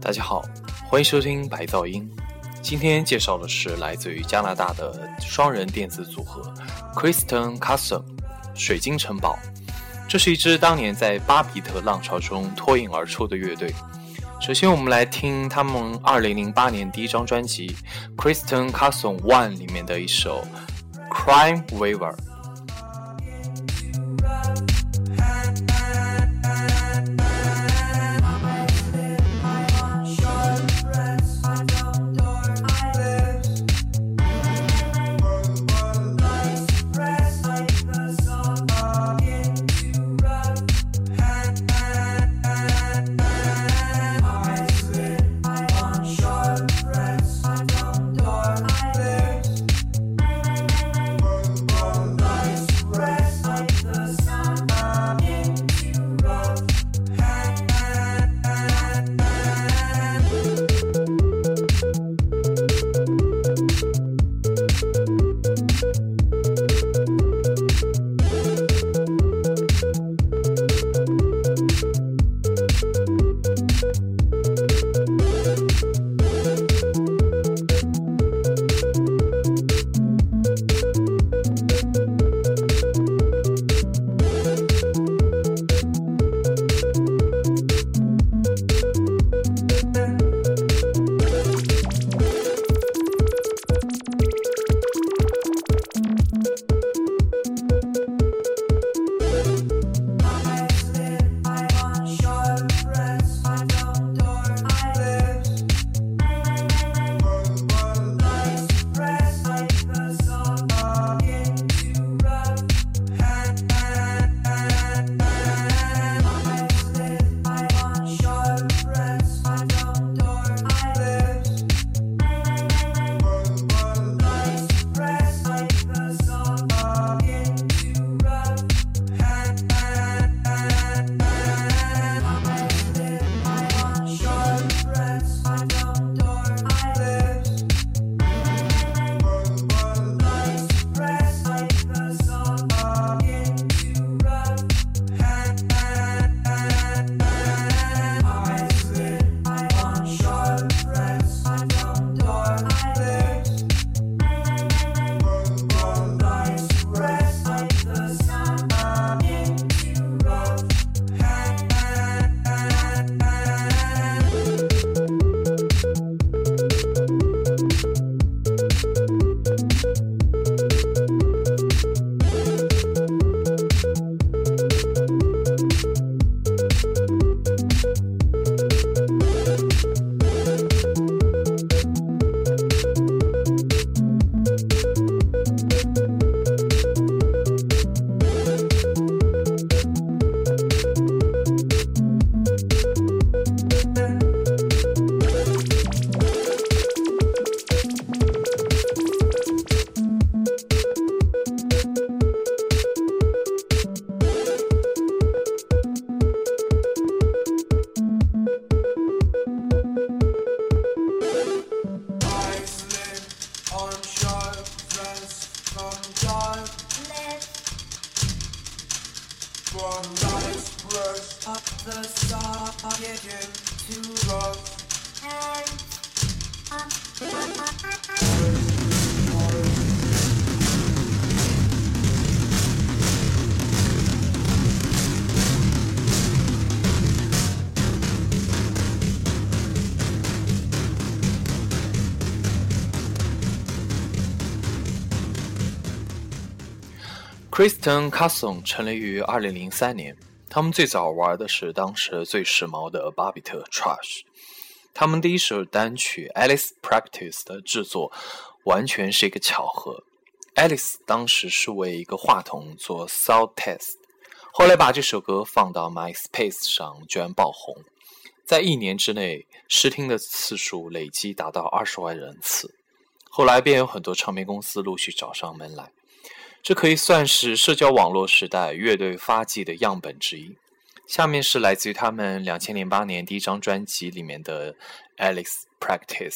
大家好，欢迎收听白噪音。今天介绍的是来自于加拿大的双人电子组合 Kristen Castle 水晶城堡。这是一支当年在巴比特浪潮中脱颖而出的乐队。首先，我们来听他们2008年第一张专辑《Kristen Castle One》里面的一首《Crime Weaver》。Kristen Casson 成立于2003年，他们最早玩的是当时最时髦的巴比特 Trash。他们第一首单曲《Alice Practice》的制作完全是一个巧合。Alice 当时是为一个话筒做 sound test，后来把这首歌放到 MySpace 上，居然爆红，在一年之内试听的次数累计达到二十万人次。后来便有很多唱片公司陆续找上门来。这可以算是社交网络时代乐队发迹的样本之一。下面是来自于他们两千零八年第一张专辑里面的《Alex Practice》。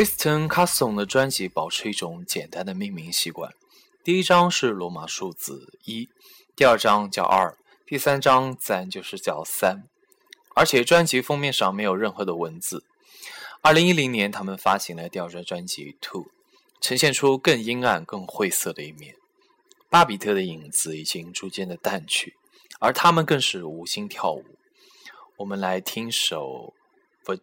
Kristen Cusson 的专辑保持一种简单的命名习惯，第一张是罗马数字一，第二张叫二，第三张自然就是叫三，而且专辑封面上没有任何的文字。二零一零年，他们发行了第二张专辑《Two》，呈现出更阴暗、更晦涩的一面。巴比特的影子已经逐渐的淡去，而他们更是无心跳舞。我们来听首《v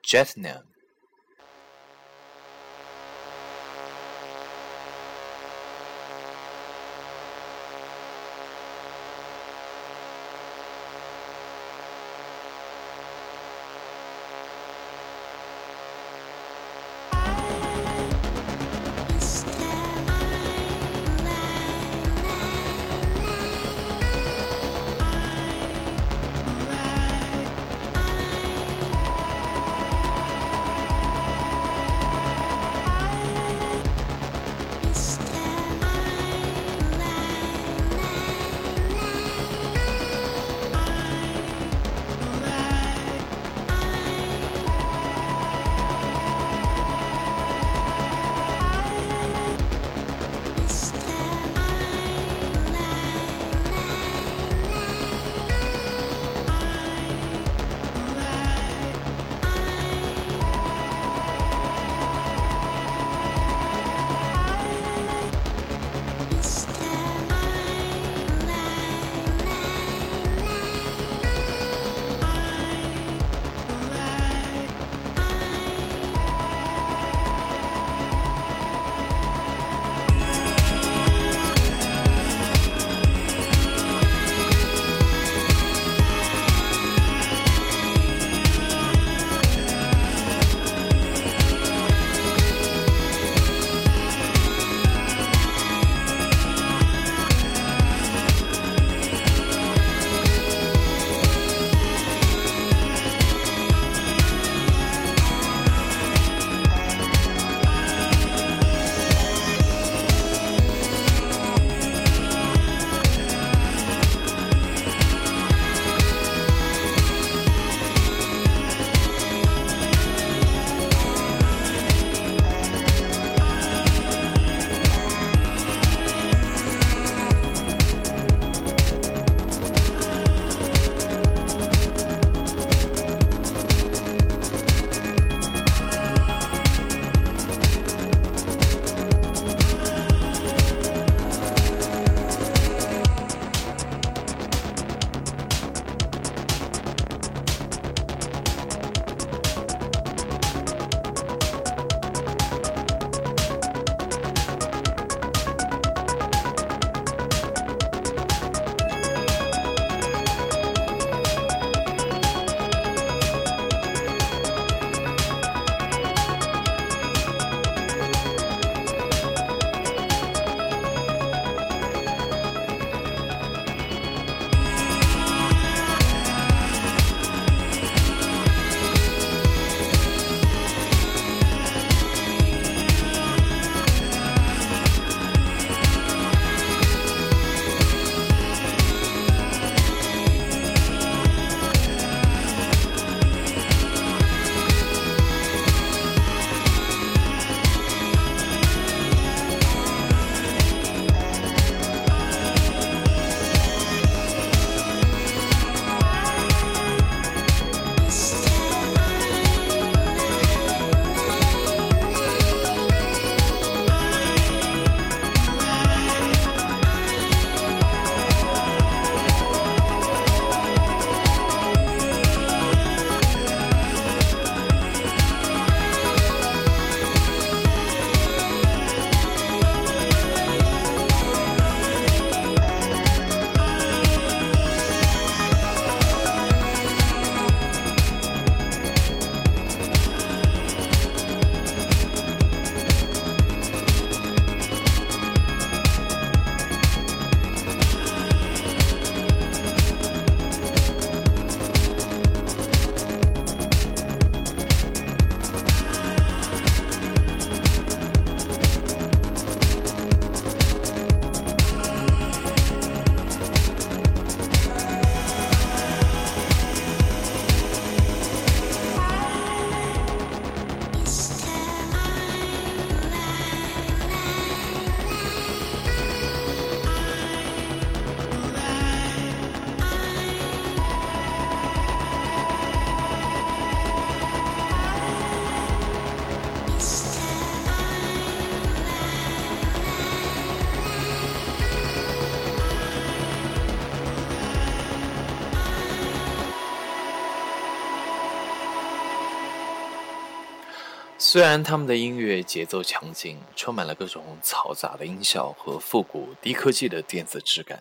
虽然他们的音乐节奏强劲，充满了各种嘈杂的音效和复古低科技的电子质感，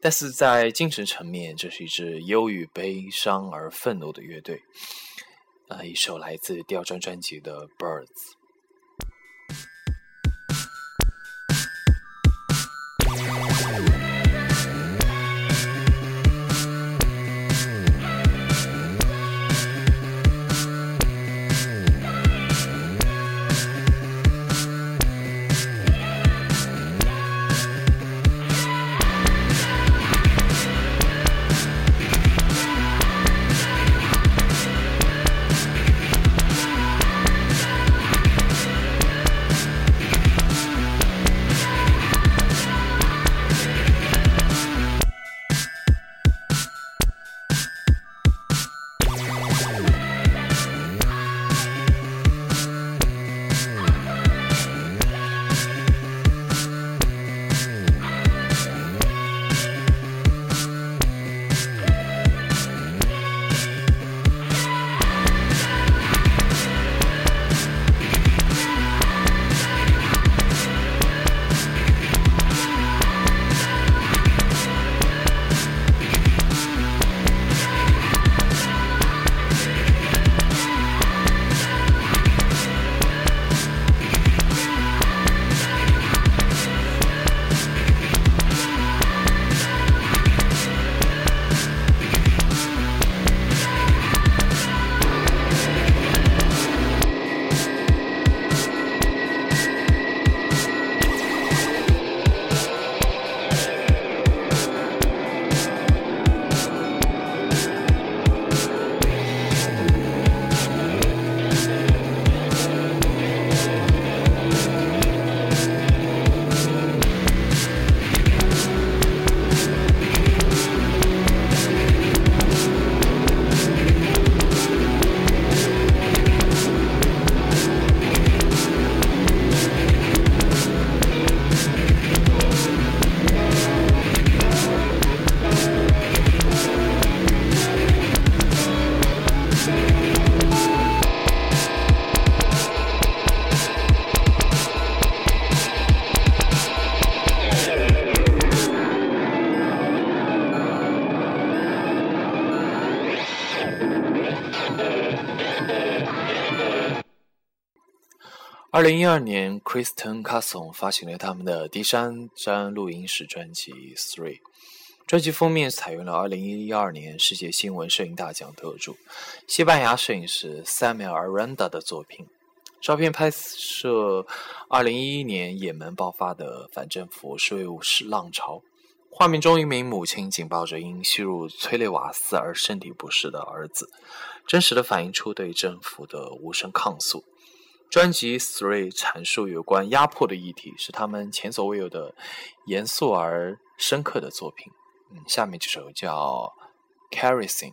但是在精神层面，这是一支忧郁、悲伤而愤怒的乐队。呃，一首来自第二张专辑的《Birds》。零一二年，Kristen Casson 发行了他们的第三张录音室专辑《Three》。专辑封面采用了二零一二年世界新闻摄影大奖得主西班牙摄影师 Samuel Aranda 的作品。照片拍摄二零一一年也门爆发的反政府示威浪潮。画面中，一名母亲紧抱着因吸入催泪瓦斯而身体不适的儿子，真实的反映出对政府的无声抗诉。专辑《Three》阐述有关压迫的议题，是他们前所未有的严肃而深刻的作品。嗯，下面这首叫《Kerosene》。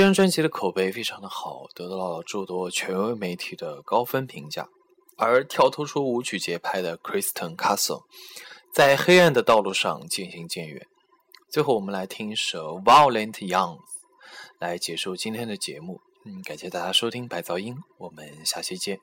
这张专辑的口碑非常的好，得到了诸多权威媒体的高分评价。而跳脱出舞曲节拍的 Kristen Castle，在黑暗的道路上渐行渐远。最后，我们来听一首《Violent Young》来结束今天的节目。嗯，感谢大家收听白噪音，我们下期见。